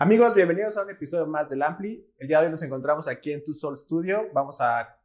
Amigos, bienvenidos a un episodio más del Ampli. El día de hoy nos encontramos aquí en Tu Soul Studio. Vamos a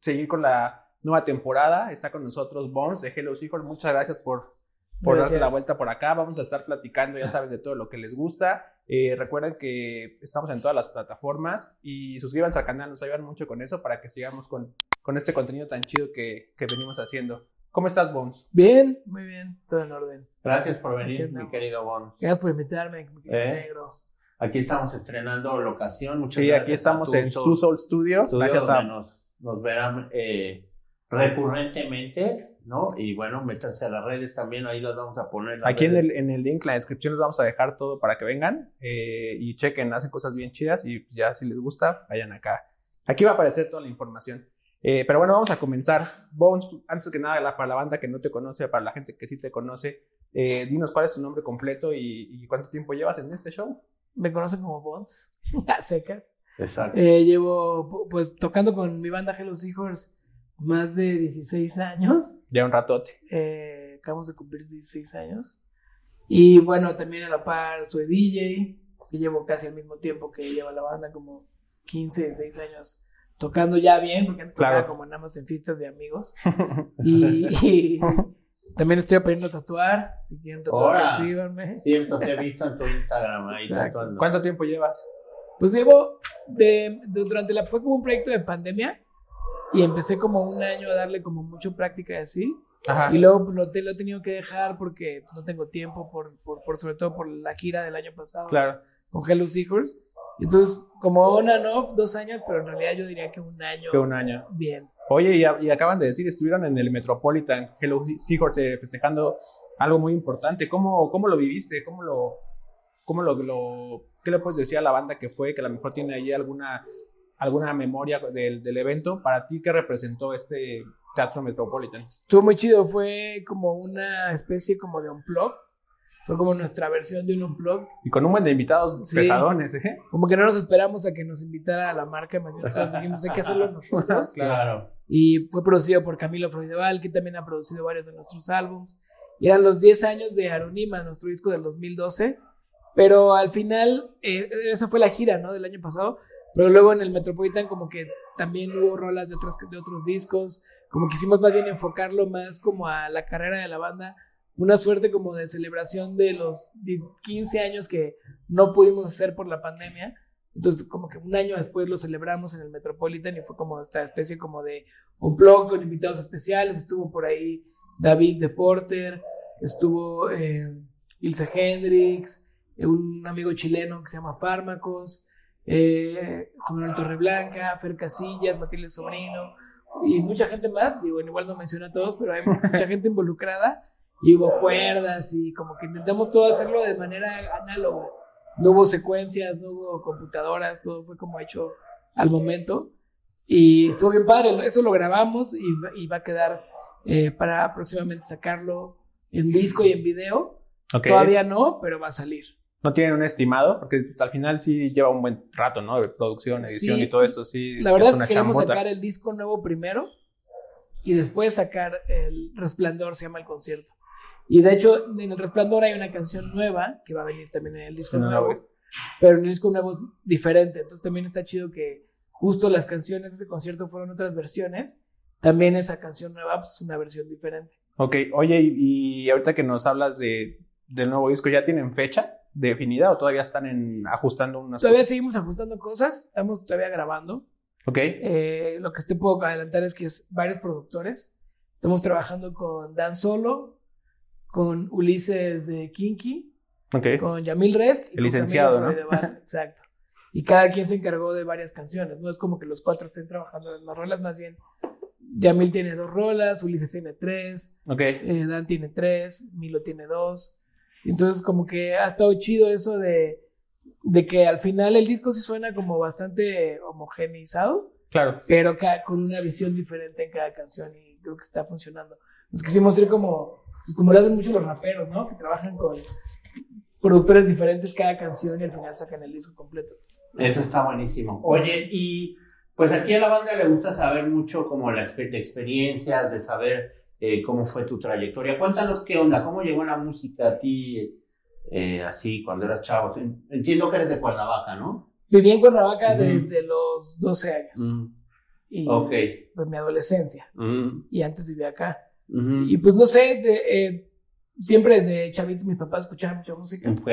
seguir con la nueva temporada. Está con nosotros Bones de Hello Seahorse. Muchas gracias por, por darse la vuelta por acá. Vamos a estar platicando, ya saben, de todo lo que les gusta. Eh, recuerden que estamos en todas las plataformas y suscríbanse al canal, nos ayudan mucho con eso para que sigamos con, con este contenido tan chido que, que venimos haciendo. ¿Cómo estás, Bones? Bien, muy bien, todo en orden. Gracias por venir, mi querido Bones. Gracias por invitarme, mi querido ¿Eh? negro. Aquí estamos estrenando locación. Muchas Sí, gracias aquí estamos en Tu Soul Studio. Studio, Gracias a nos, nos verán eh, recurrentemente, ¿no? Y bueno, métanse a las redes también, ahí las vamos a poner. Aquí en el, en el link, en la descripción, les vamos a dejar todo para que vengan eh, y chequen, hacen cosas bien chidas y ya si les gusta, vayan acá. Aquí va a aparecer toda la información. Eh, pero bueno, vamos a comenzar. Bones, antes que nada, la- para la banda que no te conoce, para la gente que sí te conoce, eh, dinos cuál es tu nombre completo y, y cuánto tiempo llevas en este show. Me conocen como Bonds, a secas. Exacto. Eh, llevo, pu- pues, tocando con mi banda Hello Seahorse más de 16 años. Ya un ratote. Eh, acabamos de cumplir 16 años. Y bueno, también a la par soy DJ, que llevo casi al mismo tiempo que lleva la banda, como 15, 16 años tocando ya bien, porque antes Claro. tocaba como nada más en fiestas de amigos. Y, y también estoy aprendiendo a tatuar. Si quieren tatuar, escríbanme. Cierto, te he visto en tu Instagram ahí Exacto. tatuando. ¿Cuánto tiempo llevas? Pues llevo, de, de- durante la, fue como un proyecto de pandemia y empecé como un año a darle como mucho práctica y así. Ajá. Y luego lo, te- lo he tenido que dejar porque pues, no tengo tiempo, por, por, por- sobre todo por la gira del año pasado Claro. con Hello. Y Entonces, como on and off, dos años, pero en realidad yo diría que un año Que un año. bien. Oye, y, acaban de decir, estuvieron en el Metropolitan Hello Seahorse eh, festejando algo muy importante. ¿Cómo, cómo lo viviste? ¿Cómo lo, cómo lo, qué le puedes decir a la banda que fue, que a lo mejor tiene ahí alguna, alguna memoria del, del evento? Para ti, ¿qué representó este Teatro Metropolitan? Estuvo muy chido, fue como una especie como de unplug. Fue como nuestra versión de un unplug. Y con un buen de invitados Sí. pesadones, ¿eh? Como que no nos esperamos a que nos invitara a la marca, nosotros dijimos hay que hacerlo nosotros. Claro. Y fue producido por Camilo Freudeval, que también ha producido varios de nuestros álbums. Y eran los 10 años de Arunima, nuestro disco del 2012. Pero al final, eh, esa fue la gira, ¿no? Del año pasado. Pero luego en el Metropolitan como que también hubo rolas de otros, de otros discos. Como quisimos más bien enfocarlo más como a la carrera de la banda. Una suerte como de celebración de los 10, 15 años que no pudimos hacer por la pandemia. Entonces, como que un año después lo celebramos en el Metropolitan y fue como esta especie como de un blog con invitados especiales. Estuvo por ahí David de Porter, estuvo eh, Ilse Hendrix, eh, un amigo chileno que se llama Fármacos, eh, Juan Manuel Torreblanca, Fer Casillas, Matilde Sobrino y mucha gente más. Digo, igual no menciono a todos, pero hay mucha gente involucrada y hubo cuerdas y como que intentamos todo hacerlo de manera análoga. No hubo secuencias, no hubo computadoras, todo fue como hecho al momento. Y estuvo bien padre, eso lo grabamos y, va- y va a quedar eh, para próximamente sacarlo en disco y en video. Ok. Todavía no, pero va a salir. ¿No tienen un estimado? Porque al final sí lleva un buen rato, ¿no? De producción, edición Sí. y todo esto. Sí, La verdad es una que queremos chambota. sacar el disco nuevo primero y después sacar el Resplandor, se llama el concierto. Y de hecho, en el Resplandor hay una canción nueva que va a venir también en el disco nuevo, nuevo. pero en el disco nuevo es diferente. Entonces también está chido que justo las canciones de ese concierto fueron otras versiones. También esa canción nueva pues, es una versión diferente. Ok, oye, y, y ahorita que nos hablas de, del nuevo disco, ¿ya tienen fecha definida o todavía están en, ajustando unas Todavía cosas? seguimos ajustando cosas, estamos todavía grabando. Ok, Eh, lo que te puedo adelantar es que es varios productores. Estamos trabajando con Dan Solo, con Ulises de Kinky, ok. con Yamil Resk y El licenciado, ¿no? Exacto. Y cada quien se encargó de varias canciones. No es como que los cuatro estén trabajando en las rolas, más bien. Yamil tiene dos rolas, Ulises tiene tres, Ok, eh, Dan tiene tres, Milo tiene dos. Entonces, como que ha estado chido eso de, de que al final el disco sí suena como bastante homogeneizado, claro. pero con una visión diferente en cada canción y creo que está funcionando. Nos quisimos ir como, pues como lo hacen mucho los raperos, ¿no? Que trabajan con productores diferentes cada canción y al final sacan el disco completo. Eso está buenísimo. Oye, y pues aquí a la banda le gusta saber mucho como la de experiencias, de saber eh, cómo fue tu trayectoria. Cuéntanos qué onda, cómo llegó la música a ti, eh, así cuando eras chavo? Entiendo que eres de Cuernavaca, ¿no? Viví en Cuernavaca desde los 12 años. Y Ok. pues mi adolescencia. Y antes vivía acá. Mm, Y pues no sé, de- eh, siempre desde chavito mis papás escuchaban mucha música. ok.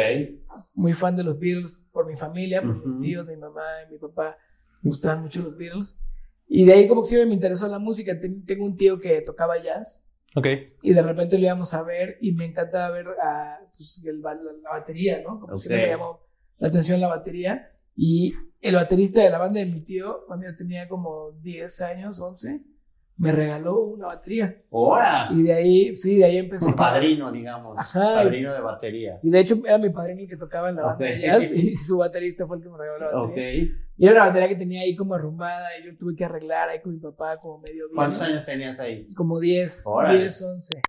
Muy fan de los Beatles por mi familia, por mis Ujú. tíos, mi mamá y mi papá. Me gustaban mucho los Beatles. Y de ahí como que siempre me interesó la música. Ten- tengo un tío que tocaba jazz. Ok. Y de repente lo íbamos a ver y me encantaba ver a, pues, el la, la batería, ¿no? Como Ok. siempre me llamó la atención la batería. Y el baterista de la banda de mi tío, cuando yo tenía como 10 años, 11, me regaló una batería. ¡Hora! Y de ahí, sí, de ahí empecé. Un padrino, digamos. Ajá. Padrino de batería. Y de hecho era mi padrino el que tocaba en la banda de Ok. jazz y su baterista fue el que me regaló la Ok. batería. Y era una batería que tenía ahí como arrumbada y yo tuve que arreglar ahí con mi papá como medio bien. ¿Cuántos años tenías ahí? Como 10, Órale. 10, 11.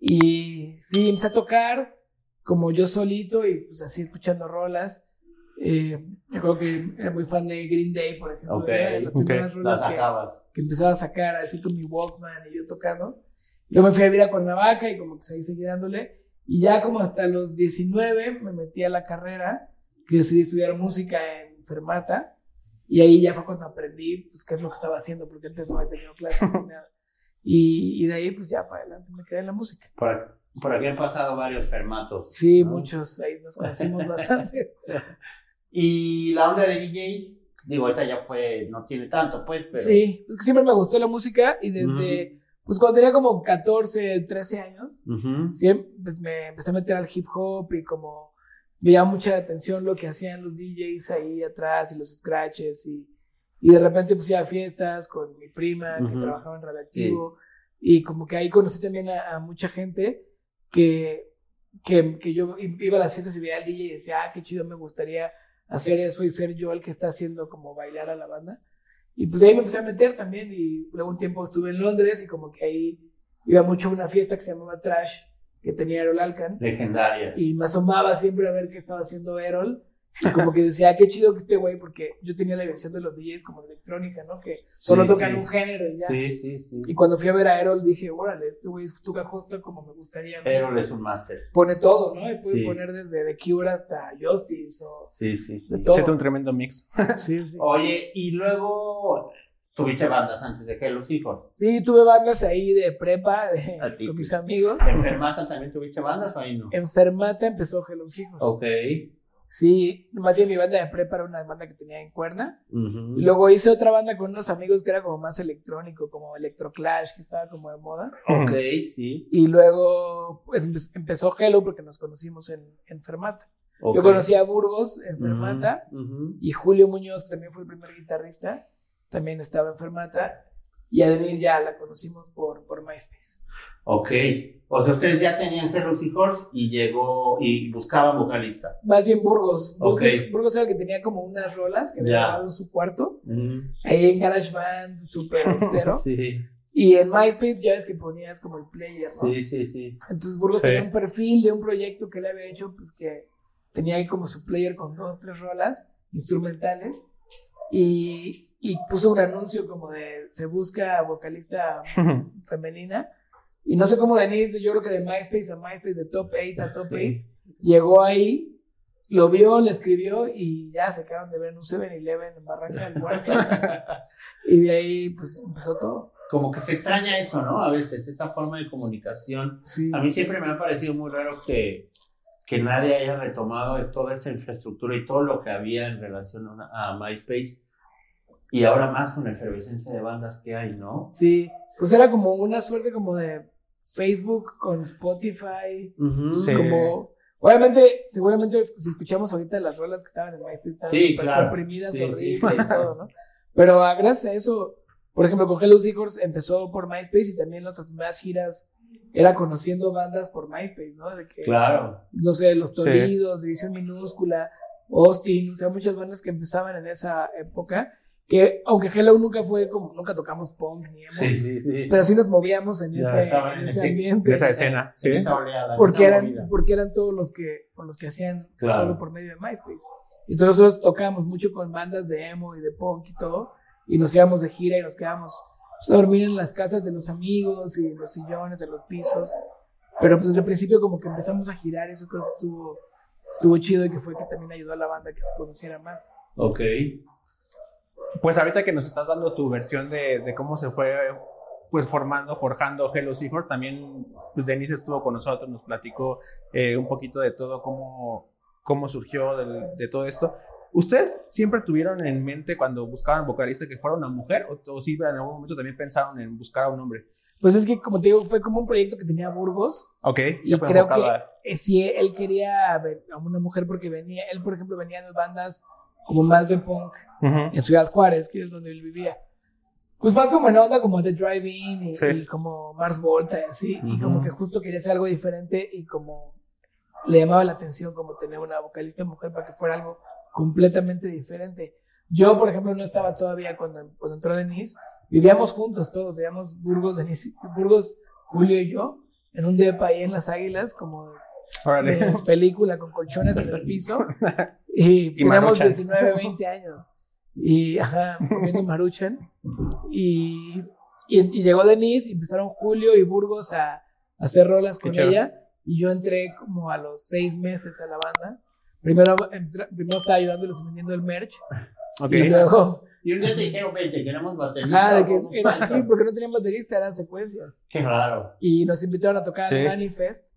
Y sí, empecé a tocar como yo solito y pues así escuchando rolas. Eh, yo creo que era muy fan de Green Day, por ejemplo. Ok, Era de las primeras rolas Las que, sacabas. que empezaba a sacar así con mi Walkman y yo tocando. Luego me fui a vivir a Cuernavaca y como que ahí seguí dándole. Y ya como hasta los 19 me metí a la carrera, que decidí estudiar música en Fermata. Y ahí ya fue cuando aprendí pues, qué es lo que estaba haciendo, porque antes no había tenido clases ni nada. Y, y de ahí pues ya para adelante me quedé en la música. Por, por aquí han pasado varios fermatos. Sí, ¿no? muchos, ahí nos conocimos bastante. Y la onda de DJ, digo, esa ya fue, no tiene tanto, pues, pero. Sí, es que siempre me gustó la música y desde, pues cuando tenía como 14, 13 años, siempre pues, me empecé a meter al hip hop y como me llamaba mucha atención lo que hacían los DJs ahí atrás y los scratches y, y de repente pues iba a fiestas con mi prima que trabajaba en Radioactivo y como que ahí conocí también a, a mucha gente que, que, que yo iba a las fiestas y veía al DJ y decía, ah, qué chido, me gustaría hacer eso y ser yo el que está haciendo como bailar a la banda. Y pues de ahí me empecé a meter también y luego un tiempo estuve en Londres y como que ahí iba mucho a una fiesta que se llamaba Trash, que tenía Errol Alcan Legendaria. y me asomaba siempre a ver qué estaba haciendo Errol. Y como que decía, "Ah, qué chido que este güey, porque yo tenía la visión de los DJs como de electrónica, ¿no? Que solo Sí, tocan sí. un género y ya. Sí, sí, sí. Y cuando fui a ver a Errol dije, órale, este güey toca justo como me gustaría. ¿no? Pero es un máster. Pone todo, ¿no? Y puede Sí. poner desde The Cure hasta Justice o Sí, sí, sí. de todo. Un tremendo mix. Sí, sí. Oye, y luego tuviste bandas antes de Hello Hijos. Sí, tuve bandas ahí de prepa de, con mis amigos. ¿En Fermata también tuviste bandas o ahí no? Enfermata empezó Hello Hijos. Ok. Sí, más bien mi banda de prepa era una banda que tenía en Cuerna. Y luego hice otra banda con unos amigos que era como más electrónico, como Electroclash, que estaba como de moda. Ok, sí. Y luego pues, empe- empezó Hello porque nos conocimos en, en Fermata. Yo conocí a Burgos en Fermata y Julio Muñoz, que también fue el primer guitarrista, también estaba en Fermata. Y a Denise ya la conocimos por, por MySpace. Ok. O sea, ustedes ya tenían Hello Hijos y llegó y buscaban vocalista. Más bien Burgos. Burgos, era el que tenía como unas rolas que había grabado en su cuarto. Ujú. Ahí en GarageBand, súper austero. Sí, Y en MySpace ya es que ponías como el player, ¿no? sí, sí, sí. Entonces Burgos Sí. tenía un perfil de un proyecto que él había hecho, pues que tenía ahí como su player con dos, tres rolas instrumentales. Y, y puso un anuncio como de se busca vocalista femenina. Y no sé cómo Denise, yo creo que de MySpace a MySpace, de Top 8 a Top 8, llegó ahí, lo vio, le escribió y ya se quedaron de ver en un 7-Eleven en Barranca del Muerto. y de ahí pues empezó todo. Como que se extraña eso, ¿no? A veces, esa forma de comunicación. Sí. A mí siempre me ha parecido muy raro que, que nadie haya retomado toda esta infraestructura y todo lo que había en relación a, a MySpace. Y ahora más con la efervescencia de bandas que hay, ¿no? Sí, pues era como una suerte como de Facebook con Spotify. Sí. como... Obviamente, seguramente si escuchamos ahorita las rolas que estaban en MySpace, estaban Sí, súper claro. comprimidas, Sí, sí. horribles y todo, ¿no? Pero ah, gracias a eso, por ejemplo, con Hello Seahorse empezó por MySpace y también nuestras primeras giras era conociendo bandas por MySpace, ¿no? De que, Claro. no sé, Los Sí. Toridos, División Minúscula, Austin, o sea, muchas bandas que empezaban en esa época, que aunque Hello nunca fue como, nunca tocamos punk ni emo, Sí, sí, sí. pero sí nos movíamos en Ya ese, en ese ambiente. Esa escena. Sí. En esa oleada, porque esa eran, movida. porque eran todos los que, por los que hacían Claro. todo por medio de MySpace. Y entonces nosotros tocábamos mucho con bandas de emo y de punk y todo, y nos íbamos de gira y nos quedábamos pues, a dormir en las casas de los amigos y en los sillones, en los pisos. Pero pues desde el principio como que empezamos a girar, eso creo que estuvo, estuvo chido y que fue que también ayudó a la banda a que se conociera más. Ok. Pues ahorita que nos estás dando tu versión de, de cómo se fue pues formando, forjando Hello Seahorse, también pues Denise estuvo con nosotros, nos platicó eh, un poquito de todo, cómo, cómo surgió del- de todo esto. ¿Ustedes siempre tuvieron en mente cuando buscaban vocalista que fuera una mujer o, o sí en algún momento también pensaron en buscar a un hombre? Pues es que como te digo, fue como un proyecto que tenía Burgos. Ok, Y creo que a- eh, sí, él quería ver a una mujer porque venía, él por ejemplo venía de bandas como más de punk en Ciudad Juárez, que es donde él vivía. Pues más como en onda como The Drive-In y, Sí. y como Mars Volta y así. Y como que justo quería hacer algo diferente y como le llamaba la atención como tener una vocalista mujer para que fuera algo completamente diferente. Yo, por ejemplo, no estaba todavía cuando, cuando entró Denise. Vivíamos juntos todos, vivíamos Burgos, Denise, Burgos, Julio y yo, en un depa ahí en Las Águilas, como Órale. de película con colchones en el piso. Y, teníamos maruchans. 19, 20 años. Y, ajá, comiendo maruchan. Y, y, y llegó Denise y empezaron Julio y Burgos a, a hacer rolas con ella. Y yo entré como a los seis meses a la banda. Primero, entra- primero estaba ayudándoles vendiendo el merch. Ok. Y luego, Y un día te dijeron, vente, queremos baterista. ajá, de que era, sí, porque no tenían baterista, eran secuencias. Qué raro. Y nos invitaron a tocar Sí. al Manifest.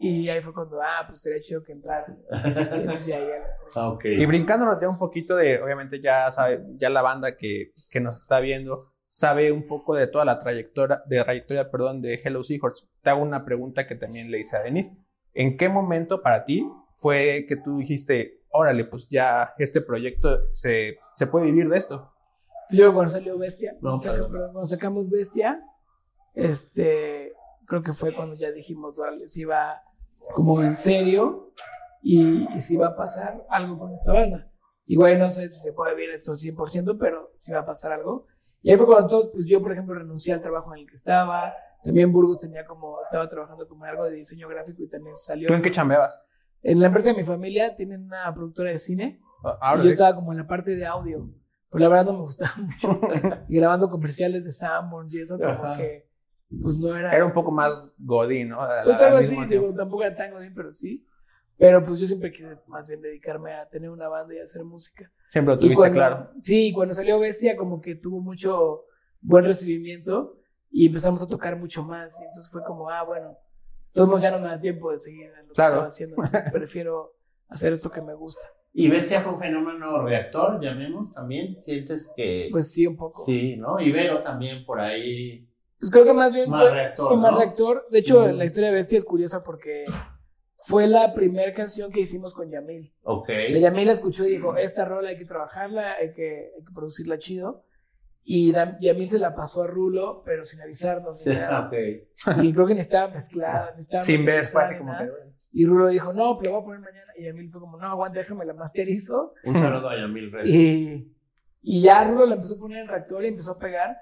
Y ahí fue cuando, ah, pues sería chido que entraras. Y entonces ya, ya. Ah, ok. Y brincándonos ya un poquito de, obviamente ya sabe, ya la banda que, que nos está viendo sabe un poco de toda la trayectoria, de trayectoria, perdón, de Hello Seahorse. Te hago una pregunta que también le hice a Denise. ¿En qué momento para ti fue que tú dijiste, órale, pues ya este proyecto se, se puede vivir de esto? Luego cuando salió Bestia, No, cuando sacamos Bestia, este, creo que fue cuando ya dijimos, órale, si va como en serio y, y si va a pasar algo con esta banda. Igual no sé si se puede vivir esto 100%, pero si va a pasar algo. Y ahí fue cuando todos, pues yo por ejemplo renuncié al trabajo en el que estaba, también Burgos tenía como, estaba trabajando como en algo de diseño gráfico y también salió. ¿Tú en qué chambeabas? En la empresa de mi familia tienen una productora de cine Ahora, y yo estaba como en la parte de audio. Pero la verdad no me gustaba mucho. y grabando comerciales de Sanborns y eso, como Ajá. que, pues no era. Era un poco más godín, ¿no? Pues al algo así, digo, tampoco era tan godín, pero sí. Pero pues yo siempre quise más bien dedicarme a tener una banda y a hacer música. Siempre lo Y tuviste cuando- claro. Sí, cuando salió Bestia, como que tuvo mucho buen recibimiento y empezamos a tocar mucho más. Y entonces fue como, ah, bueno, todos ya no me da tiempo de seguir en lo que Claro. estaba haciendo. Entonces prefiero hacer esto que me gusta. ¿Y Bestia fue un fenómeno reactor, llamemos también? ¿Sientes que...? Pues sí, un poco. Sí, ¿no? Ibero también por ahí... Pues creo que más bien Más fue, reactor, fue más ¿no? reactor. De hecho, la historia de Bestia es curiosa porque fue la primera canción que hicimos con Yamil. Ok. O sea, Yamil la escuchó y dijo, esta rola hay que trabajarla, hay que, hay que producirla chido. Y Yamil se la pasó a Rulo, pero sin avisarnos. Sí, Ni nada. ok. Y creo que ni estaba mezclada, ni estaba Sin ver, fue así como que... Y Rulo dijo, no, pero voy a poner mañana. Y Yamil fue como, no, aguanta, déjame la masterizo. Un saludo a Yamil. Y, y ya Rulo la empezó a poner en reactor y empezó a pegar.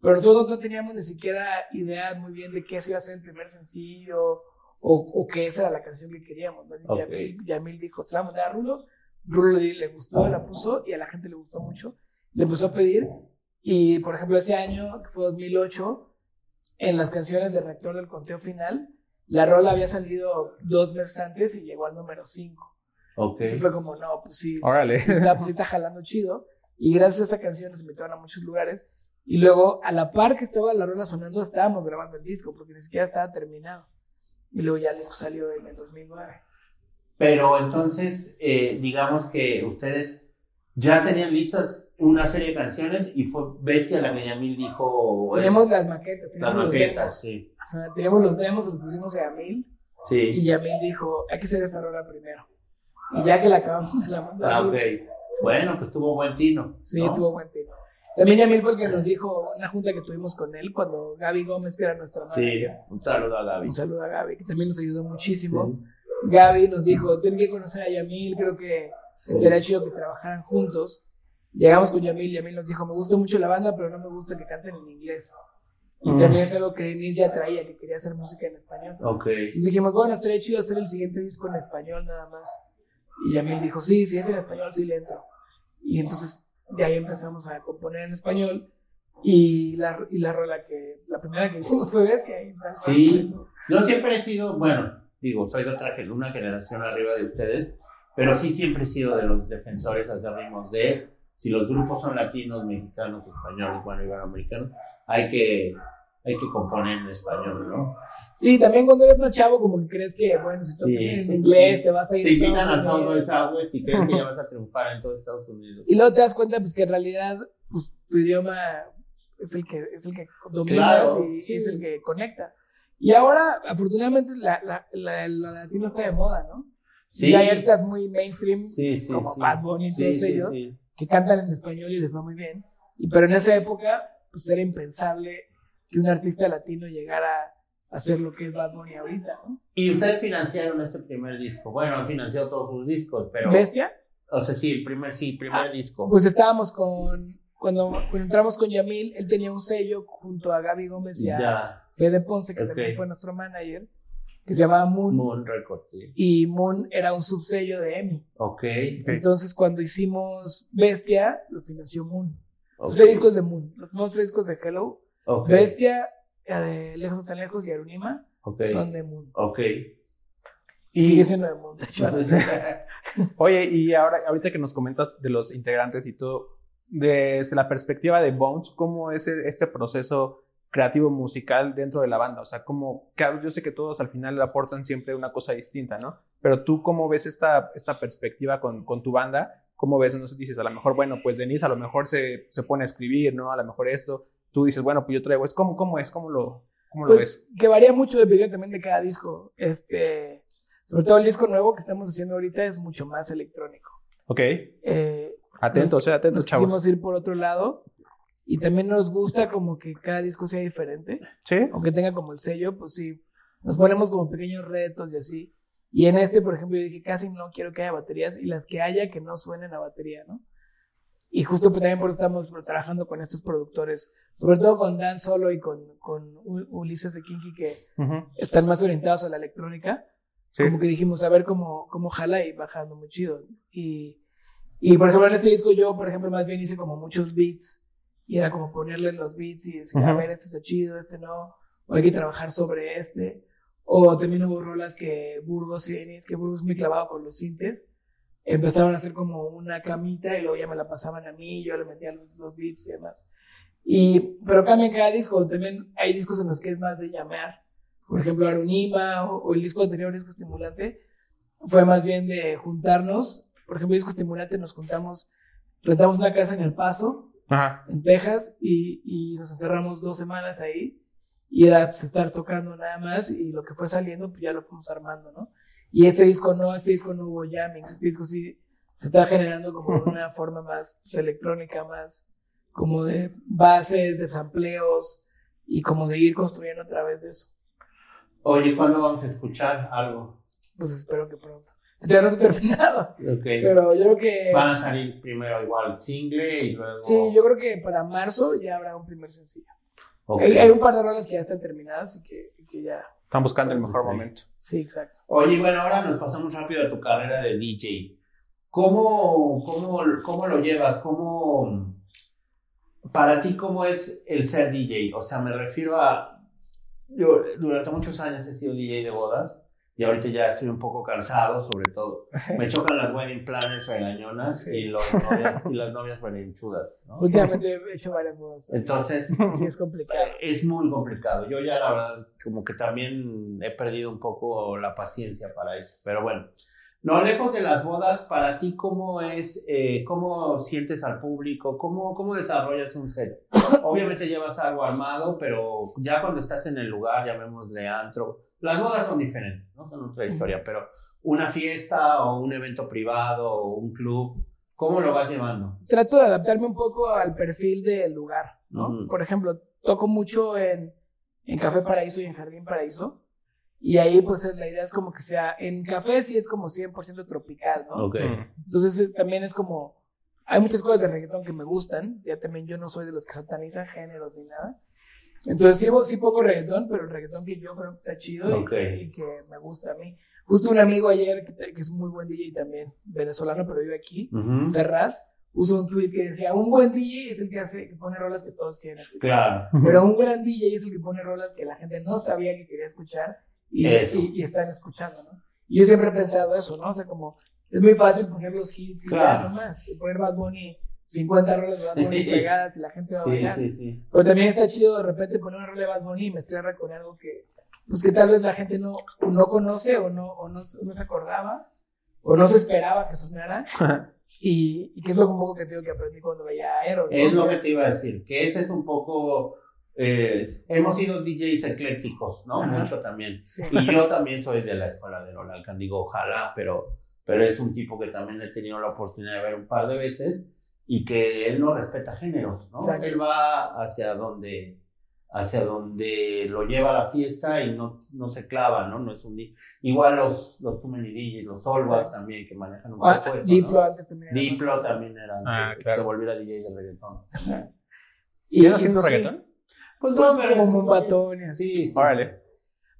Pero nosotros no teníamos ni siquiera idea muy bien de qué se iba a ser el primer sencillo o, o que esa era la canción que queríamos. ¿no? Ok. Yamil, Yamil dijo, se la vamos a Rulo. Rulo le, gustó, la puso y a la gente le gustó mucho. Le empezó a pedir. Y por ejemplo, ese año, que fue 2008, en las canciones de reactor del conteo final, la rola había salido dos meses antes y llegó al número 5. Ok. Entonces fue como, no, pues sí, Órale. sí está, pues sí está jalando chido. Y gracias a esa canción nos invitaron a muchos lugares. Y luego, a la par que estaba la rola sonando, estábamos grabando el disco, porque ni siquiera estaba terminado. Y luego ya el disco salió en el 2009. Pero entonces, eh, digamos que ustedes ya tenían listas una serie de canciones y fue Bestia la que Yamil dijo... eh, Teníamos las maquetas, las teníamos los maquetas, demos. sí. Ajá, teníamos los demos, los pusimos a Yamil. Y Sí. Yamil dijo, hay que hacer esta rola primero. Y ya que la acabamos, se la mandamos. Ah, ok. Bueno, pues tuvo buen tino. Sí, ¿no? tuvo buen tino. También Yamil fue el que nos dijo una junta que tuvimos con él cuando Gaby Gómez, que era nuestra Sí, manager, un saludo a Gaby. Un saludo a Gaby, que también nos ayudó muchísimo. Sí. Gaby nos dijo, tienen que conocer a Yamil, creo que estaría chido que trabajaran juntos. Llegamos con Yamil, Yamil nos dijo, me gusta mucho la banda, pero no me gusta que canten en inglés. Y Mm. también es algo que Denise ya traía, que quería hacer música en español. Ok. Entonces dijimos, bueno, estaría chido hacer el siguiente disco en español nada más. Y Yamil dijo, sí, si es en español, sí le entro. Y entonces de ahí empezamos a componer en español. Y la, y la rola que, la primera que hicimos fue Bestia. Sí. Yo siempre he sido, bueno, digo, soy de otra una generación arriba de ustedes, pero sí siempre he sido de los defensores acérrimos de si los grupos son latinos, mexicanos, españoles, bueno, iberoamericanos, hay que, hay que componer en español, ¿no? Sí, también cuando eres más chavo, como que crees que, bueno, si tocas Sí, en inglés, sí. te vas a ir Te invitan al Unidos. Southwest y crees que ya vas a triunfar en todo Estados Unidos. Y luego te das cuenta, pues, que en realidad, pues, tu idioma es el que, es el que dominas Claro, y sí. es el que conecta. Y ahora, afortunadamente, la, la, la, la latino está de moda, ¿no? Sí. Y hay artistas muy mainstream Sí, sí, como sí. Bad Bunny y todos sí, ellos sí. que cantan en español y les va muy bien. Y, pero en esa época, pues, era impensable que un artista latino llegara a hacer lo que es Bad Bunny ahorita, ¿no? Y ustedes financiaron este primer disco. Bueno, han financiado todos sus discos, pero. Bestia, O sea, sí, el primer, sí, primer Ah, disco. pues estábamos con... Cuando, cuando entramos con Yamil, él tenía un sello junto a Gaby Gómez y a ya, Fede Ponce, que también fue nuestro manager, que se llamaba Moon. Moon Records, sí. Y Moon era un subsello de EMI. Ok. Entonces, cuando hicimos Bestia, lo financió Moon. Los seis discos de Moon. Los primeros tres discos de Hello, Bestia, eh, de Lejos tan Lejos y Arunima son de Moon. ok. Y sigue siendo de Moon, de hecho. Oye, y ahora, ahorita que nos comentas de los integrantes y todo, desde la perspectiva de Bones, ¿cómo es e- este proceso creativo musical dentro de la banda? O sea, como, yo sé que todos al final aportan siempre una cosa distinta, ¿no? Pero tú, ¿cómo ves esta, esta perspectiva con, con tu banda? ¿Cómo ves? No sé, dices, a lo mejor, bueno, pues Denise a lo mejor se, se pone a escribir, ¿no? A lo mejor esto. Tú dices, bueno, pues yo traigo, es ¿cómo, cómo es? ¿Cómo lo, cómo lo Pues ves? que varía mucho dependiendo también de cada disco. Este, sobre todo el disco nuevo que estamos haciendo ahorita es mucho más electrónico. Ok, Eh, atentos, eh, atentos, nos chavos. quisimos ir por otro lado y también nos gusta como que cada disco sea diferente, ¿Sí? aunque tenga como el sello, pues sí, nos ponemos como pequeños retos y así. Y en este, por ejemplo, yo dije, casi no quiero que haya baterías y las que haya que no suenen a batería, ¿no? Y justo también por eso estamos trabajando con estos productores, sobre todo con Dan Solo y con, con Ulises de Kinky, que Ujú, están más orientados a la electrónica Sí. como que dijimos, a ver cómo, cómo jala y bajando muy chido. Y, y, por ejemplo, en este disco yo, por ejemplo, más bien hice como muchos beats y era como ponerle los beats y decir, a Ujú. ver, este está chido, este no, o hay que trabajar sobre este. O también hubo rolas que Burgos y Denis, que Burgos es muy clavado con los sintes, empezaron a hacer como una camita y luego ya me la pasaban a mí, yo le metía los, los beats y demás. Y, pero cambia en cada disco, también hay discos en los que es más de llamear. Por ejemplo, Arunima o, o el disco anterior, Disco Estimulante, fue más bien de juntarnos. Por ejemplo, Disco Estimulante nos juntamos, rentamos una casa en El Paso, Ajá. en Texas, y, y nos encerramos dos semanas ahí. Y era pues, estar tocando nada más, y lo que fue saliendo, pues ya lo fuimos armando, ¿no? Y este disco no, este disco no hubo jamming, este disco sí se está generando como una forma más pues, electrónica, más como de bases, de sampleos, y como de ir construyendo a través de eso. Oye, ¿cuándo vamos a escuchar algo? Pues espero que pronto. Ya no se ha terminado, Ok. pero yo creo que... Van a salir primero igual single y luego. Sí, yo creo que para marzo ya habrá un primer sencillo. Ok. Hay, hay un par de rolas que ya están terminadas y que, y que ya... Están buscando el mejor momento. Sí, exacto. Oye, bueno, ahora nos pasamos rápido a tu carrera de DJ. ¿Cómo, cómo, cómo lo llevas? ¿Cómo, para ti, cómo es el ser DJ? O sea, me refiero a, yo durante muchos años he sido DJ de bodas y ahorita ya estoy un poco cansado, sobre todo. Me chocan las wedding planners regañonas Sí. y, los novias, y las novias berrinchudas, ¿no? Últimamente he hecho varias bodas. Entonces, Sí, es complicado. es muy complicado. Yo ya la verdad como que también he perdido un poco la paciencia para eso. Pero bueno, no lejos de las bodas, para ti cómo es, eh, cómo sientes al público, cómo, cómo desarrollas un set. Obviamente llevas algo armado, pero ya cuando estás en el lugar, llamémosle antro, las bodas son diferentes, ¿no? Son otra historia, pero una fiesta o un evento privado o un club, ¿cómo lo vas llevando? Trato de adaptarme un poco al perfil del lugar, ¿no? Por ejemplo, toco mucho en, en Café Paraíso y en Jardín Paraíso. Y ahí, pues, es- la idea es como que sea... En café sí es como 100% tropical, ¿no? Ok. Mm. Entonces eh, también es como, hay muchas cosas de reggaetón que me gustan, ya también yo no soy de los que satanizan géneros ni nada. Entonces sí, sí pongo reggaetón, pero el reggaetón que yo creo que está chido y Ok. que- y, que me gusta a mí. Justo un amigo ayer, que, que es un muy buen DJ también, venezolano, pero vive aquí, Ujú. Ferraz, puso un tweet que decía, un buen DJ es el que hace, que pone rolas que todos quieren escuchar. Claro. Pero un gran DJ es el que pone rolas que la gente no sabía que quería escuchar y, y- y están escuchando, ¿no? Y yo siempre he pensado eso, ¿no? O sea, como es muy fácil poner los hits y ya Claro. nomás, y poner Bad Bunny 50 rolas de Bad Bunny pegadas y la gente va a Sí, bailar. sí, sí. Pero también está chido de repente poner una rola de Bad Bunny y mezclarla con algo que, pues que tal vez la gente no, no conoce o no, o no, no se acordaba o no se esperaba que sonara. Y, y que es lo un poco que tengo que aprendí cuando veía a Aero. ¿no? Es lo que te iba a decir, que ese es un poco... eh, hemos sido DJs eclécticos, ¿no? Ajá. Mucho también. Sí. Y yo también soy de la escuela de Ronald Can, digo, ojalá, pero, pero es un tipo que también he tenido la oportunidad de ver un par de veces y que él no respeta géneros, ¿no? Exacto. Él va hacia donde, hacia donde lo lleva a la fiesta y no, no se clava, ¿no? No es un Igual los, los Too Many DJs, los Olvas Exacto. también, que manejan un Ah, poco eso, Diplo ¿no? antes también. era Diplo también era antes Ah, claro. se volviera DJ de reggaetón. ¿Y él haciendo sí, reggaetón? Pues Pues, pero como es- Mumbatón y así. Sí. Órale.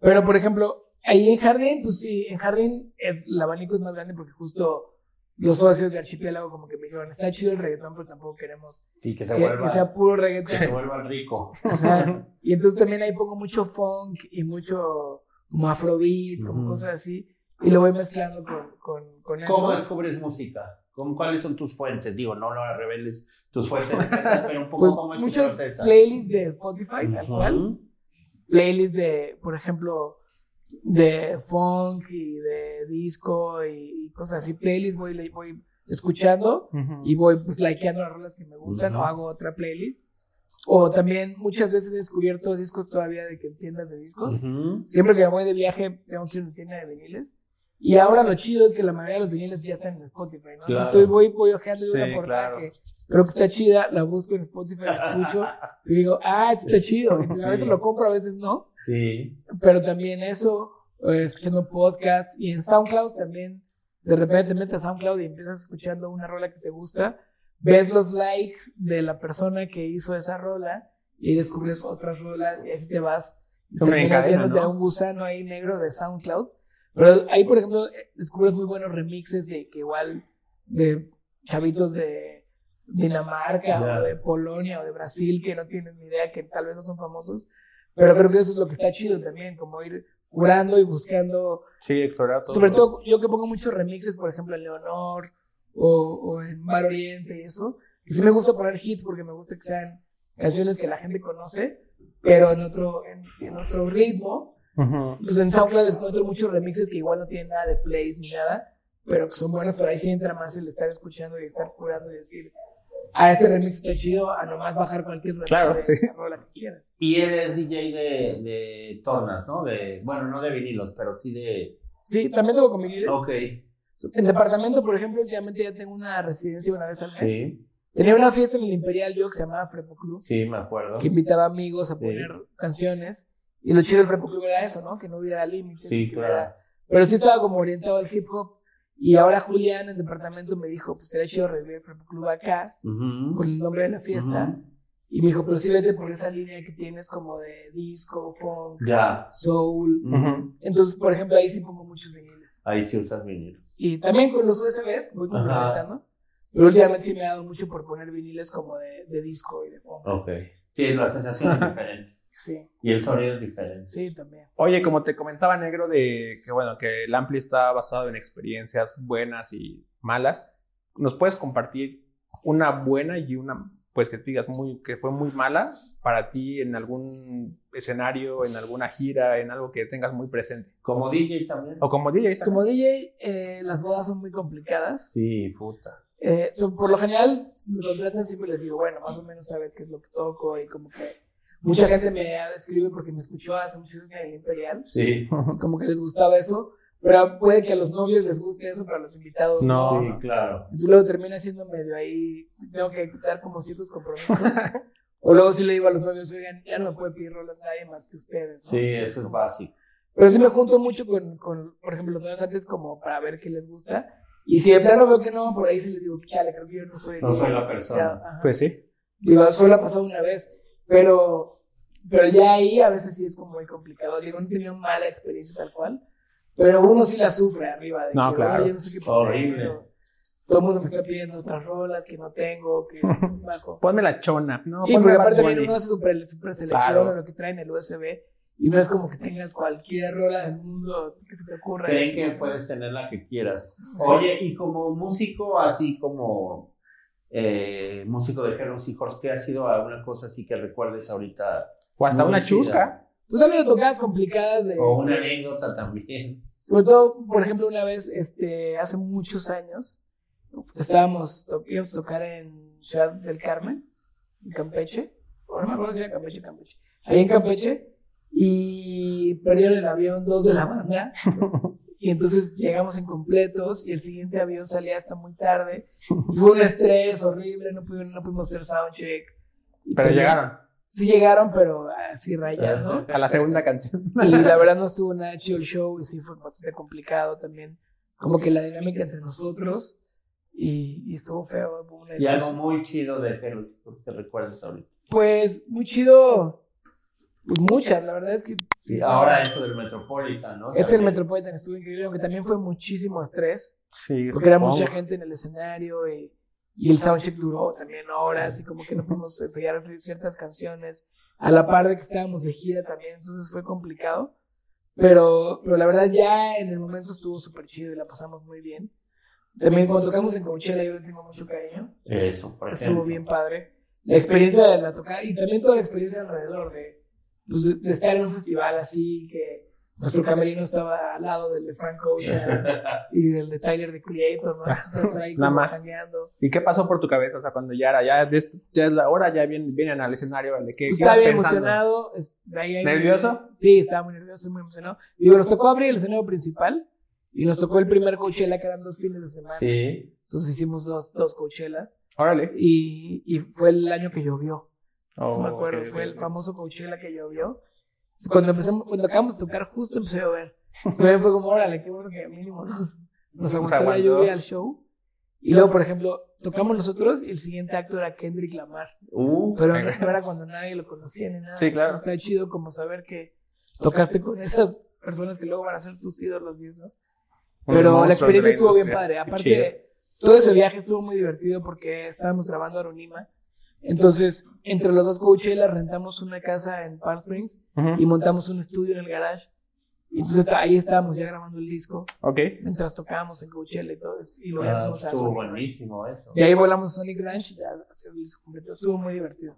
Pero, por ejemplo, ahí en Jardín, pues sí, en Jardín es, el abanico es más grande porque justo los socios de Archipiélago como que me dijeron, está chido el reggaetón, pero tampoco queremos Sí, que se que, vuelva, que sea puro que se reggaetón. vuelva rico. Ajá. Y entonces también ahí pongo mucho funk y mucho como afrobeat, como Ujú. cosas así. Y lo voy mezclando con, con, con eso. ¿Cómo descubres música? ¿Cómo, ¿Cuáles son tus fuentes? Digo, no lo reveles tus fuentes, pero un poco Pues escuchaste esa? playlists de Spotify, tal cual. Playlists de, por ejemplo, de funk y de disco y, cosas así. Playlists voy, escuchando y voy pues likeando las rolas que me gustan Ujú. o hago otra playlist. O también muchas veces he descubierto discos todavía de que en tiendas de discos. Siempre que me voy de viaje tengo que ir a una tienda de viniles. Y ahora lo chido es que la mayoría de los viniles ya están en Spotify, ¿no? Entonces Claro. estoy, voy, voy ojeando de Sí, una portada claro. que creo que está chida, la busco en Spotify, la escucho y digo, ah, está chido. Entonces a veces Sí. lo compro, a veces no. Sí. Pero también eso, eh, escuchando podcast y en SoundCloud también, de repente te metes a SoundCloud y empiezas escuchando una rola que te gusta, ves los likes de la persona que hizo esa rola y descubres otras rolas y así te vas. Y terminas yéndote ¿no? a un gusano ahí negro de SoundCloud. Pero ahí, por ejemplo, eh, descubres muy buenos remixes de que igual de chavitos de Dinamarca Ya. o de Polonia o de Brasil que no tienen ni idea, que tal vez no son famosos. Pero creo que eso es lo que está chido también, como ir curando y buscando. Sí, explorar todo. Sobre todo, yo que pongo muchos remixes, por ejemplo, en Leonor o, o en Mar Oriente y eso. Y sí me gusta poner hits porque me gusta que sean canciones que la gente conoce, pero en otro, en, en otro ritmo. Pues en SoundCloud encuentro muchos remixes que igual no tienen nada de plays ni nada, pero que son buenos, pero ahí sí entra más el estar escuchando y estar curando y decir, ah, este remix está chido, a nomás bajar cualquier remix Claro, de sí. la rola que quieras. Y él es DJ de, de tornas, ¿no? De, bueno, no de vinilos, pero sí de... Sí, también tengo con viniles. Ok. En departamento, por ejemplo, últimamente ya tengo una residencia una vez al mes. Sí, Tenía una fiesta en el Imperial yo que se llamaba Frepo Club, sí, me acuerdo. que invitaba amigos a Sí. poner canciones. Y lo chido del Frepo Club era eso, ¿no? Que no hubiera límites. Sí, claro. hubiera- Pero sí estaba como orientado al hip hop. Y ahora Julián en departamento me dijo, pues sería chido revivir el Frepo Club acá, Ujú. con el nombre de la fiesta. Ujú. Y me dijo, pero sí vete por esa línea que tienes como de disco, funk, Ya. soul. Ujú. Entonces, por ejemplo, ahí sí pongo muchos viniles. Ahí sí usas vinilo. Y también con los USBs voy complementando. Pero últimamente sí me ha dado mucho por poner viniles como de, de disco y de funk. Ok. Sí, la sensación es diferente. Sí, Y el sonido es diferente. sí, también. Oye, como te comentaba Negro, de que bueno, que el Ampli está basado en experiencias buenas y malas, ¿nos puedes compartir una buena y una, pues que tú digas muy, que fue muy mala para ti en algún escenario, en alguna gira, en algo que tengas muy presente? Como DJ también. O como DJ. Como DJ, eh, las bodas son muy complicadas. Sí, puta. Eh, son- por lo general, si me contratan, siempre les digo, bueno, más o menos sabes qué es lo que toco y como que mucha gente me escribe porque me escuchó hace muchos años en el Imperial Sí. como que les gustaba eso, pero puede que a los novios les guste eso, pero a los invitados No. Sí, claro. Entonces luego termina siendo medio ahí, tengo que dar como ciertos compromisos. o luego sí le digo a los novios, oigan, ya no me puede pedir rolas nadie más que ustedes. ¿no? Sí, eso es básico. Pero sí me junto mucho con, con, por ejemplo, los novios antes como para ver qué les gusta. Y si de plano veo que no, por ahí sí les digo, chale, creo que yo no soy... No soy la persona. Pues sí. Digo, solo ha pasado una vez, pero, pero ya ahí a veces sí es como muy complicado. Digo, no he tenido mala experiencia tal cual, pero uno sí la sufre arriba. De No, que, claro. "Oye, no sé qué poner", Horrible. o Todo el mundo me está pidiendo otras rolas que no tengo, que bajo. Ponme la chona. No, sí, porque aparte también uno hace su, pre- su preselección Claro. de lo que trae en el USB Y no es como que tengas cualquier rola del mundo que se te ocurra. Creen que puedes tener la que quieras. Sí. Oye, y como músico, así como eh, músico de Hello Seahorse, ¿qué ha sido alguna cosa así que recuerdes ahorita? O hasta una chida. chusca. Pues ha habido tocadas complicadas de... O una anécdota también. Sobre todo, por ejemplo, una vez, este, hace muchos años, estábamos, to- íbamos a tocar en Ciudad del Carmen, en Campeche, o no me acuerdo si era Campeche, Campeche, ahí en Campeche, y perdieron el avión dos de la banda, y entonces llegamos incompletos, y el siguiente avión salía hasta muy tarde, fue un estrés horrible, no pudimos, no pudimos hacer soundcheck. Pero también- llegaron Sí llegaron, pero así rayando. a la segunda canción. Y la verdad no estuvo nada chido el show y sí fue bastante complicado también. Como que la dinámica entre nosotros y, y estuvo feo. una Y algo muy chido de Hello Seahorse que recuerdes ahorita. Pues muy chido. Pues muchas, la verdad es que sí. Ahora esto del Metropolitan, ¿no? Este el También. Metropolitan estuvo increíble, aunque también fue muchísimo estrés. Sí, Porque era mucha gente en el escenario y, y el soundcheck duró también horas y como que no pudimos ensayar ciertas canciones a la par de que estábamos de gira también, entonces fue complicado. Pero, pero la verdad ya en el momento estuvo súper chido y la pasamos muy bien. También cuando tocamos en Coachella yo le tengo mucho cariño, Eso, por estuvo ejemplo. bien padre. La experiencia de la tocar y también toda la experiencia alrededor de, pues, de, de estar en un festival así que nuestro camerino estaba al lado del de Frank Ocean y del de Tyler the Creator, ¿no? Ahí Nada más. ¿Y qué pasó por tu cabeza? O sea, cuando ya era, ya, ya es la hora, ya vienen, vienen al escenario, ¿de qué, Pues qué estaba bien pensando? emocionado. es- ahí- ahí- ¿Nervioso? Sí, estaba muy nervioso, muy emocionado. Digo, nos tocó abrir el escenario principal y nos tocó el primer Coachella, que eran dos fines de semana. Sí. Entonces hicimos dos, dos Coachellas Órale. y, y fue el año que llovió. Oh, Sí me acuerdo, ok, fue ok, el famoso Coachella que llovió. Cuando empezamos, cuando acabamos de tocar, justo empezó a llover. Entonces fue como, órale, qué bueno que mínimo nos, nos aguantó la lluvia al show. Y luego, por ejemplo, tocamos nosotros y el siguiente acto era Kendrick Lamar. Uh, Pero no, no era cuando nadie lo conocía ni nada. Sí, claro. Entonces, está chido como saber que tocaste con esas personas que luego van a ser tus ídolos y eso. Pero la experiencia estuvo bien padre. Aparte, todo ese viaje estuvo muy divertido porque estábamos grabando Arunima. Entonces, entre los dos Coachella rentamos una casa en Palm Springs y montamos un estudio en el garage. Y entonces ahí estábamos ya grabando el disco Ok. mientras tocábamos en Coachella y todo eso. Y luego ah, estuvo buenísimo eso. Y ahí volamos a Sonic Ranch y ya a hacer el disco completo. Estuvo muy divertido.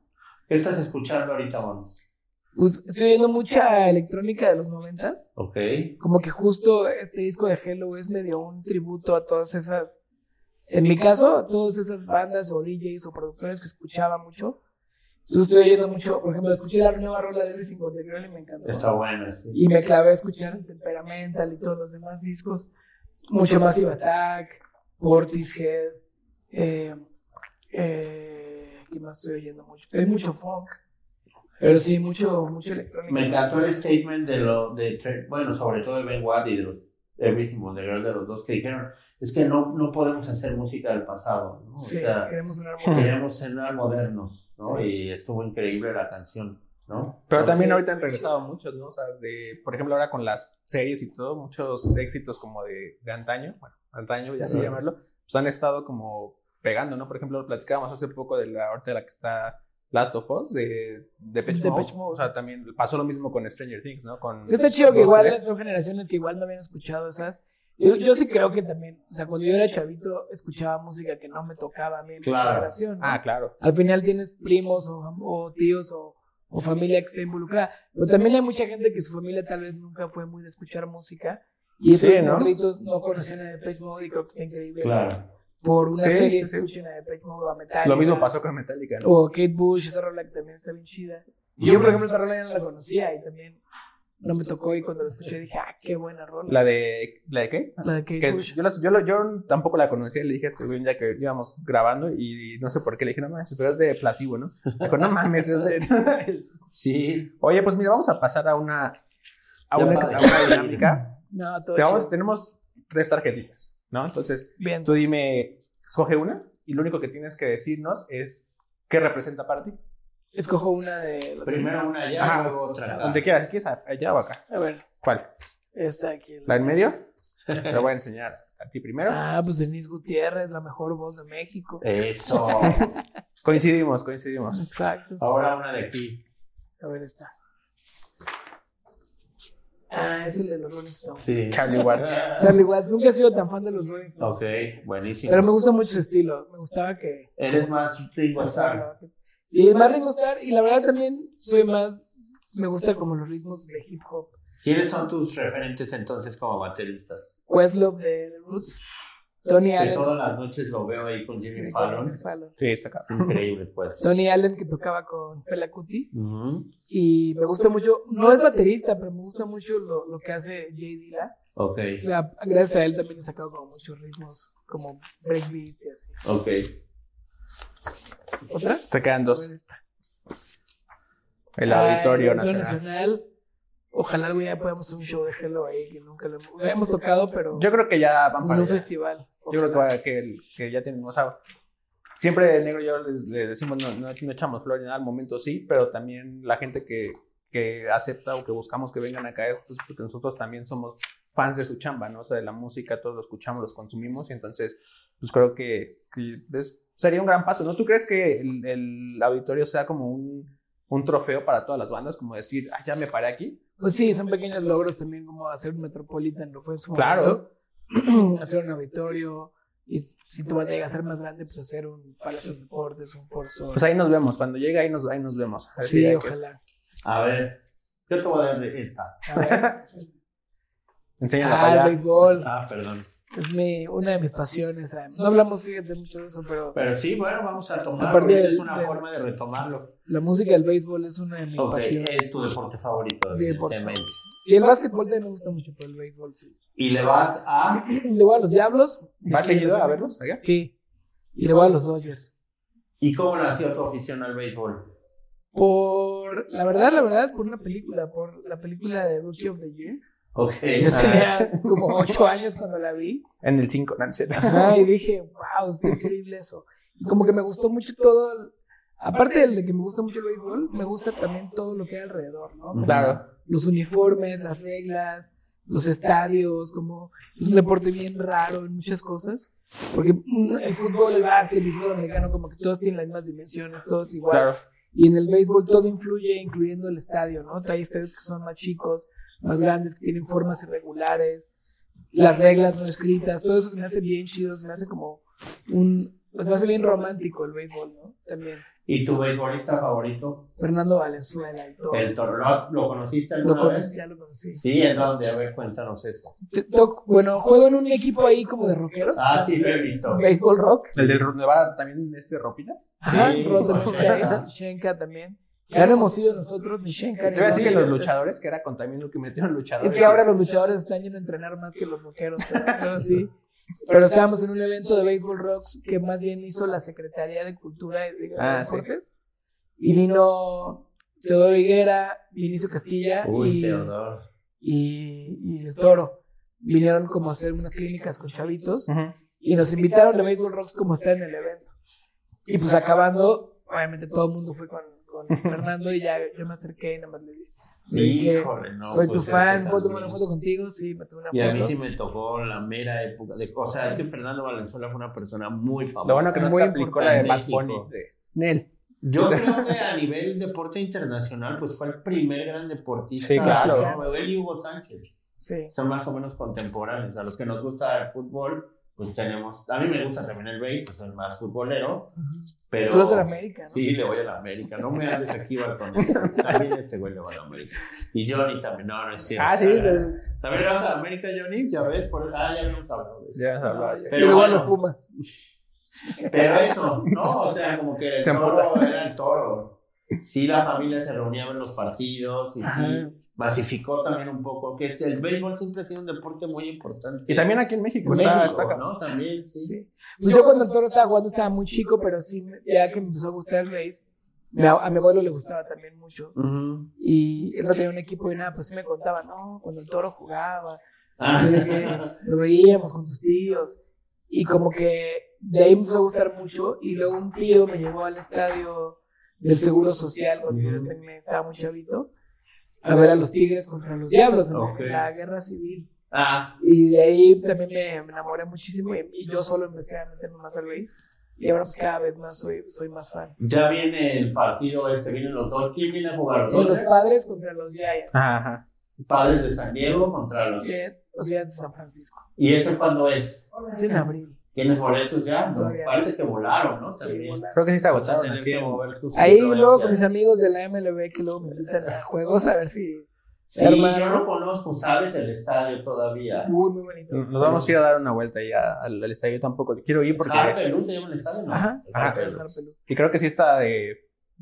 ¿Qué estás escuchando ahorita, vamos? Pues estoy viendo mucha electrónica de los noventas. Ok. Como que justo este disco de Hello es medio un tributo a todas esas, en mi caso, todas esas bandas o DJs o productores que escuchaba mucho. Entonces estoy oyendo mucho, por ejemplo, escuché la nueva rola de The Girl y me encantó. Está bueno, sí. Y me clavé a escuchar Temperamental y todos los demás discos. Mucho Massive Attack, Portishead, eh, eh, ¿qué más estoy oyendo mucho? Hay mucho funk, pero sí, mucho, mucho electrónico. Me encantó el statement de lo de Tre- bueno, sobre todo de Ben Watt y de los Everything on the Girl de los dos que dijeron, es que no, no podemos hacer música del pasado, ¿no? Sí, o sea, queremos sonar muy queremos modernos, ¿no? Sí. Y estuvo increíble la canción, ¿no? Pero también ahorita han regresado muchos, ¿no? O sea, de, por ejemplo, ahora con las series y todo, muchos éxitos como de, de antaño, bueno, antaño, ya así llamarlo, pues han estado como pegando, ¿no? Por ejemplo, platicábamos hace poco de la ahorita de la que está Last of Us, de, de Depeche Mode. Depeche Mode. O sea, también pasó lo mismo con Stranger Things, ¿no? Con Está chido que igual tres. son generaciones que igual no habían escuchado esas. Yo, yo sí creo que también, o sea, cuando yo era chavito, escuchaba música que no me tocaba a mí en mi Claro. generación. ¿no? Ah, claro. Al final tienes primos o, o tíos o, o familia que esté involucrada. Pero también hay mucha gente que su familia tal vez nunca fue muy de escuchar música. Y Sí, estos ¿no? morritos no conocían a Depeche Mode y creo que está increíble. Claro. Por una Sí, serie sí, sí. escuchen a Depeche Mode o a Metallica. Lo mismo pasó con Metallica, ¿no? O Kate Bush, esa rola que también está bien chida. Y yo, por ejemplo, esa rola ya no la conocía y también no me tocó y cuando la escuché dije, ah, qué buena rola. La de, ¿la de qué? La de Kate Que Bush. yo, yo, lo- yo tampoco la conocía, le dije a este güey día que íbamos grabando y no sé por qué le dije, no manches, pero es de Placebo, ¿no? Me dijo, no mames, es de... Sí. Oye, pues mira, vamos a pasar a una, a Ya una, a una dinámica. No, todo Te vamos- tenemos tres tarjetitas, ¿no? Entonces, Bien. tú dime, escoge una y lo único que tienes que decirnos es qué representa para ti. Escojo una de las Primero una allá, Ajá. luego otra. Donde quieras, si quieres allá o acá. A ver, ¿Cuál? esta aquí. ¿La en medio? Te la voy a enseñar a ti primero. Ah, pues Denise Gutiérrez, la mejor voz de México. Eso. Coincidimos, coincidimos. Exacto. Ahora una de aquí. A ver, esta. Ah, es el de los Rolling Stones. Sí. Charlie Watts. Charlie Watts. Nunca he sido tan fan de los Rolling Stones. Ok, buenísimo. Pero me gusta mucho su estilo. Me gustaba que. Eres más Ringo Starr. Sí, más Ringo Starr. Y la verdad también soy más. Me gusta como los ritmos de hip hop. ¿Quiénes son tus referentes entonces como bateristas? Questlove de The Roots. Tony Que Allen. todas las noches lo veo ahí con Jimmy Sí, Fallon. Jimmy Fallon. Sí, está cabrón. Increíble, pues. Tony Allen que tocaba con Fela Kuti. Ujú. Y me gusta mucho, no es baterista, pero me gusta mucho lo, lo que hace Jay Dilla. Ok, O sea, gracias a él también he sacado como muchos ritmos, como breakbeats y así. ok. ¿Otra? Se quedan dos. El Auditorio el Auditorio Nacional. Nacional. Ojalá algún día podamos hacer un show de Hello ahí, que nunca lo hemos, lo hemos tocado, pero Yo creo que ya van en para un allá. festival. Yo creo que, va- que, que ya tienen, o sea, siempre negro y yo les, les decimos, no, no, no echamos flor en nada, al momento sí, pero también la gente que, que acepta o que buscamos que vengan a caer, pues porque nosotros también somos fans de su chamba, ¿no? O sea, de la música, todos lo escuchamos, los consumimos y entonces, pues creo que, que es- sería un gran paso, ¿no? ¿Tú crees que el, el auditorio sea como un, un trofeo para todas las bandas? Como decir, ah, ya me paré aquí. Pues sí, son pequeños logros también, como hacer un Metropolitan, lo fue en su Claro. hacer un auditorio. Y si tu banda llega a ser más grande, pues hacer un Palacio de Deportes, un Forzo. Pues ahí nos vemos, cuando llegue ahí nos, ahí nos vemos. A ver sí, ojalá. A ver, yo te voy a dar de esta. A ver. Enséñala Ah, para el béisbol. Ah, perdón. Es mi, una de mis pasiones. No hablamos, fíjate, mucho de eso, pero Pero sí, bueno, vamos a tomarlo. Aparte del- es una forma de retomarlo. la música del béisbol es una de mis pasiones. es tu deporte favorito, Mi deporte evidentemente. Sí, el básquetbol también me gusta mucho, pero el béisbol sí. Y le vas a... Le voy a los Diablos. ¿Vas seguido a verlos allá? Sí. Y le voy a los Dodgers. ¿Y cómo nació tu afición al béisbol? Por, la verdad, la verdad, por una película, por la película de Rookie of the Year. Ok. Yo tenía como ocho años cuando la vi. En el 5, no. Ajá, y dije, wow, está increíble eso. Y como que me gustó mucho todo, el- aparte de que me gusta mucho el béisbol, me gusta también todo lo que hay alrededor, ¿no? Como Claro. Los uniformes, las reglas, los estadios, como es un deporte bien raro en muchas cosas. Porque mm, el fútbol, el básquet, el fútbol americano, como que todos tienen las mismas dimensiones, todos igual. Claro. Y en el béisbol todo influye, incluyendo el estadio, ¿no? Hay estadios que son más chicos, más grandes, que tienen formas irregulares, las reglas no escritas, todo eso se me hace bien chido, se me hace como un... Se me hace bien romántico el béisbol, ¿no? También. ¿Y tu beisbolista favorito? Fernando Valenzuela y todo. El Toro. ¿Lo, has- lo conociste Lo alguna conocí, vez? ya lo conocí. Sí, es donde, a ver, cuéntanos eso. Bueno, juego en un equipo ahí como de rockeros. Ah, sí, lo he visto. Béisbol rock. El del Nevada también este ropita. Ajá, Sí, Ro también bueno. está ahí. Shenka también. Ya no hemos sido nosotros, ni Shenka. Te voy a decir que los luchadores, que era con también lo que metieron luchadores. Es que ahora los luchadores están yendo a entrenar más que los rockeros, pero, sí. Pero estábamos en un evento de Béisbol Rocks que más bien hizo la Secretaría de Cultura y de Ah, sí. Deportes. Y vino Teodoro Higuera, Vinicio Castilla Uy, y, y, y el Toro. Vinieron como a hacer unas clínicas con chavitos Ujú. y nos invitaron a Béisbol Rocks como a estar en el evento. Y pues acabando, obviamente todo el mundo fue con, con Fernando y ya yo me acerqué y nada más le dije, le dije, Híjole, no. soy pues tu es fan, ¿puedo tomar una foto contigo? Sí, me tomé una Y a mí foto. sí me tocó la mera época de O sea, es que Fernando Valenzuela fue una persona muy famosa. Lo bueno que no Muy aplicó la de Bad Bunny. Nel. Yo creo que a nivel deporte internacional, pues fue el primer gran deportista. Sí, claro. mexicano, Él y Hugo Sánchez. Sí. Son más o menos contemporáneos. A los que nos gusta el fútbol, pues tenemos. A mí me gusta también el béisbol, pues soy más futbolero. Pero. Tú eres de la América, ¿no? Sí, le voy a la América. No me haces aquí balconista. También este güey le va a la América. Y Johnny también. No, no es cierto. Ah, sí. También sí. le vas a la América, Johnny. Ya ves. Por... Ah, ya habíamos hablado de eso. Ya Pero luego a bueno. los Pumas. Pero eso, ¿no? O sea, como que el Se toro era el toro. Sí, la familia se reunía a ver los partidos y sí, masificó también un poco. Que este- el béisbol siempre ha sido un deporte muy importante. Y también aquí en México. en está- México, está cabrón. ¿no? También, sí. Sí. Pues yo cuando el toro estaba jugando estaba muy chico, pero sí, me- ya que me empezó a gustar el béis, me- a mi abuelo le gustaba también mucho. Ujú. Y él no tenía un equipo y nada, pues sí me contaba, no, cuando el toro jugaba, Ah. lo veíamos con tus tíos. Y como que de ahí me empezó a gustar mucho. Y luego un tío me llevó al estadio del Seguro Social cuando yo tenía- estaba muy chavito a ver a los Tigres contra los Diablos en la- Ok. en la guerra civil. Ah, Y de ahí también me, me enamoré muchísimo y, y yo solo empecé a meterme más al béis. Y ahora pues cada vez más soy, soy más fan. ya viene el partido este, vienen los dos. ¿Quién viene a jugar? Los ¿Los padres contra los Giants. Ajá, ajá. Padres de San Diego contra los. Los Giants de San Francisco. ¿Y eso cuándo es? Es en abril. ¿Tienes boletos ya? No, parece que volaron, ¿no? Sí, volaron. Creo que sí se agotaron. Ahí luego con mis amigos de la MLB que luego me invitan a juegos a ver si Sí, Hermano. yo no conozco, ¿sabes? El estadio todavía. muy muy bonito. Nos vamos a ir a dar una vuelta ya al, al estadio. Yo tampoco quiero ir porque. Harpelú se llama el estadio, ¿no? Ajá. El Ajá. Harpelú. Y creo que sí está de.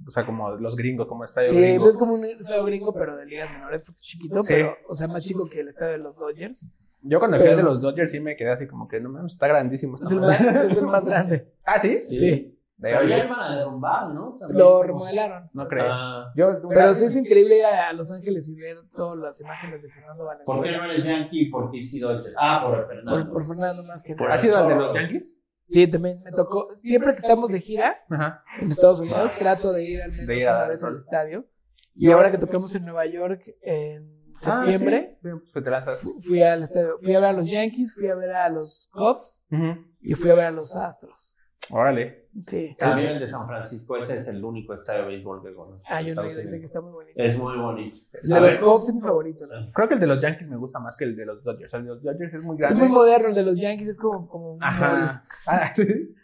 O sea, como los gringos, como estadio Sí, gringo. pues es como un estadio gringo, pero de ligas menores, porque es chiquito, Sí. pero, o sea, más chico que el estadio de los Dodgers. Yo cuando fui al de los Dodgers sí me quedé así como que no mames, está grandísimo. Es el, más, es el más grande. Ah, sí. Sí. De- Pero ya iban a derrumbar, ¿no? También Lo remodelaron. No creo. Ah, Yo, Pero sí es increíble ir a Los Ángeles y ver todas las imágenes de Fernando ¿Por qué Valenzuela. no eres Yankee y por qué sí Dodgers? Ah, por Fernando. por Fernando más que Por nada. ¿Has ido al de los Yankees? Sí, también me tocó. Siempre que estamos de gira Ajá. en Estados Unidos, trato de ir al menos De ir a una vez al estadio. Y ahora que tocamos en Nueva York en Ah, septiembre, sí. Pues te lanzas. fu- fui al estadio. Fui a ver a los Yankees, fui a ver a los Cubs y fui a ver a los Astros. Órale. Sí. También el de San Francisco, ese es el único estadio de béisbol que conozco. Ah, yo no ido, dicen que está muy bonito. Es muy bonito. El de A los ver, Cubs es mi favorito. ¿no? Creo que el de los Yankees me gusta más que el de los Dodgers. El de los Dodgers es muy Es grande. muy moderno, el de los Yankees es como, como. Ajá. Ah, sí.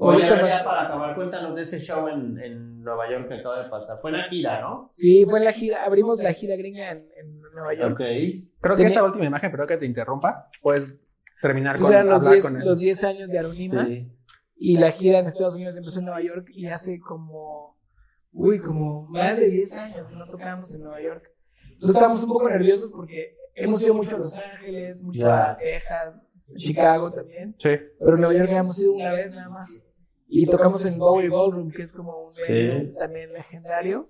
Oye, ya para acabar, cuéntanos de ese show en, en Nueva York que acaba de pasar. Fue en la gira, ¿no? Sí, fue en la gira, abrimos la gira gringa en, en Nueva York. Ok. Creo que Tenía- esta última imagen, pero que te interrumpa, puedes terminar Pues con los hablar 10 con él. los 10 años de Aronima Sí. y la gira en Estados Unidos empezó en Nueva York y hace como, uy, como más de 10 años que no tocábamos en Nueva York. Entonces estábamos un poco nerviosos porque hemos ido mucho a Los Ángeles, mucho Ya. a Texas, Chicago también, Sí. pero en Nueva York habíamos ido una vez nada más. Y tocamos en Bowery Ballroom, que es como un Sí. también legendario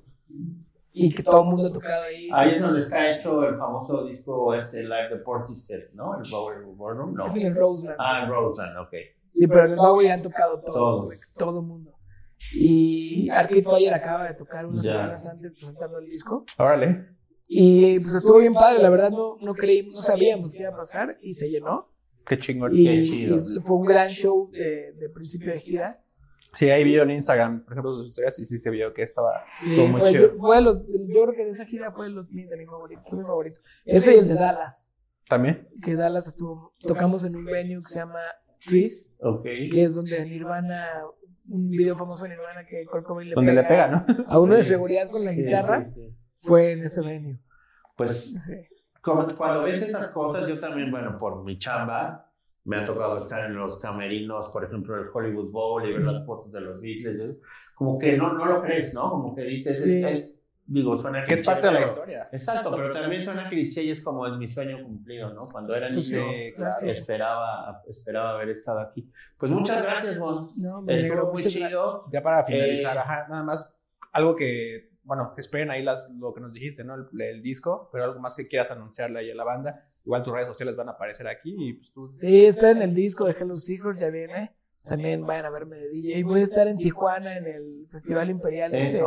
y que todo el mundo ha tocado ahí. Ahí es donde está hecho el famoso disco este Live de Portishead, ¿no? El Bowery Ballroom, no. Es en el Roseland. Ah, en Roseland, ok. Sí, pero en el Bowery han tocado güey, todo el mundo. Y Arcade Fire acaba de tocar unas Ya. semanas antes presentando el disco. Órale. Y pues estuvo bien padre, la verdad no, no creí, no sabíamos qué iba a pasar y se llenó. Qué chingón. Y, qué chido. y fue un gran show de, de principio de gira. Sí, hay video en Instagram, por ejemplo, sus historias, y sí se vio que estaba Sí, estuvo muy fue, chido. yo, fue los, yo creo que de esa gira fue de los de mi favorito, fue mi favorito. Ese y el de Dallas, ¿También? que Dallas estuvo, tocamos en un venue que se llama Trees, Ok. que es donde Nirvana, un video famoso de Nirvana que Kurt Cobain le Donde pega, le pega, ¿no? a uno de seguridad con la guitarra, sí, sí. fue en ese venue. Pues Sí. como- cuando ves esas cosas, yo también, bueno, por mi chamba, me ha tocado estar en los camerinos, por ejemplo, el Hollywood Bowl y ver las fotos de los Beatles. Como que no, no lo crees, ¿no? Como que dices, Sí. es- es- digo, suena Que es cliché, parte de la pero- historia. Exacto, pero también suena cliché y es como es mi sueño cumplido, ¿no? Cuando era niño, Pues sí, claro. sí. esperaba, esperaba haber estado aquí. Pues muchas gracias, Juan. No, me Estuvo muy muchas chido. Ya para finalizar, Eh, ajá, nada más algo que, bueno, esperen ahí las, lo que nos dijiste, ¿no? El, el disco, pero algo más que quieras anunciarle ahí a la banda. Igual tus redes sociales van a aparecer aquí y pues tú... Sí, esperen el disco de Hello Seekers, ya viene. También vayan a verme de DJ. Voy a estar en Tijuana en el Festival Imperial este,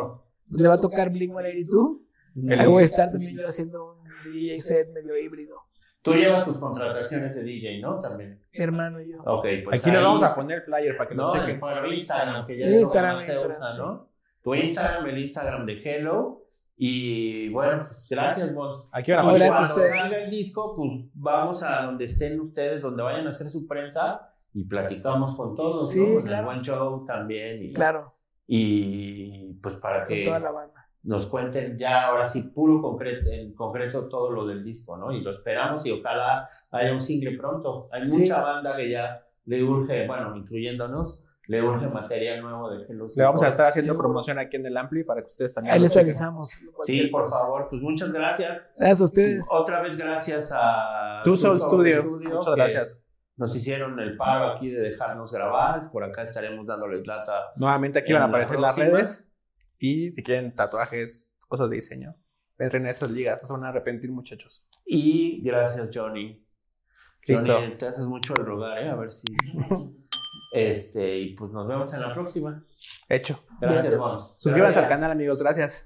donde va a tocar Blink 182. El- Ahí voy a estar también yo haciendo un DJ set medio híbrido. Tú llevas tus contrataciones de DJ, ¿no? También. Mi hermano y yo. Ok, pues aquí ahí- nos vamos a poner el flyer para que lo No, chequen. en por Instagram, que ya Instagram, se Instagram, usa, ¿no? Tu Instagram, el Instagram de Hello. Y bueno, pues gracias, Bon. Aquí van a No, aparecer. gracias a Cuando ustedes. salga el disco, pues vamos a donde estén ustedes, donde vayan a hacer su prensa y platicamos con todos, Sí, ¿no? En claro. el One Show también. Y, Claro, y pues para con que toda la banda. nos cuenten ya ahora sí puro concreto, en concreto todo lo del disco, ¿no? Y lo esperamos y ojalá haya un single pronto. Hay Sí. mucha banda que ya le urge, bueno, incluyéndonos, le urge material nuevo de Hello Le vamos a estar haciendo Seguro. promoción aquí en el Ampli para que ustedes también Ahí les avisamos. Sí, por cosa. favor, pues muchas gracias. Gracias a ustedes. Otra vez gracias a Tu Soul Tu Studio. Studio, Muchas gracias. Nos hicieron el paro aquí de dejarnos grabar. Por acá estaremos dándoles lata. Nuevamente aquí van a En la aparecer las redes. Y si quieren tatuajes, cosas de diseño, entren a estas ligas. No se van a arrepentir, muchachos. Y gracias, Johnny. Listo. Johnny, te haces mucho el rogar, ¿eh? A ver si. este, y pues nos vemos en la próxima. Hecho. Gracias, Gracias. Suscríbanse al canal, amigos. Gracias.